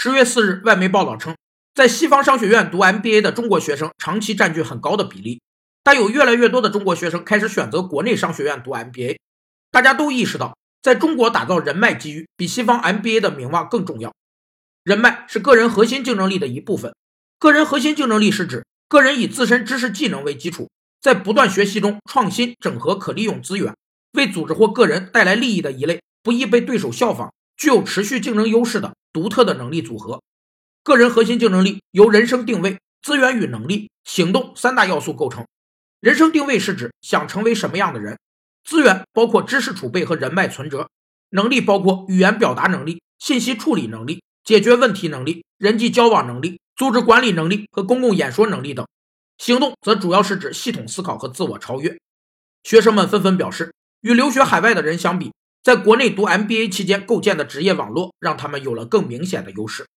十月四日，外媒报道称，在西方商学院读 MBA 的中国学生长期占据很高的比例，但有越来越多的中国学生开始选择国内商学院读 MBA。大家都意识到，在中国打造人脉机遇比西方 MBA 的名望更重要。人脉是个人核心竞争力的一部分。个人核心竞争力是指个人以自身知识技能为基础，在不断学习中创新整合可利用资源，为组织或个人带来利益的一类不易被对手效仿。具有持续竞争优势的独特的能力组合，个人核心竞争力由人生定位、资源与能力、行动三大要素构成。人生定位是指想成为什么样的人，资源包括知识储备和人脉存折，能力包括语言表达能力、信息处理能力、解决问题能力、人际交往能力、组织管理能力和公共演说能力等。行动则主要是指系统思考和自我超越。学生们纷纷表示，与留学海外的人相比。在国内读 MBA 期间构建的职业网络，让他们有了更明显的优势。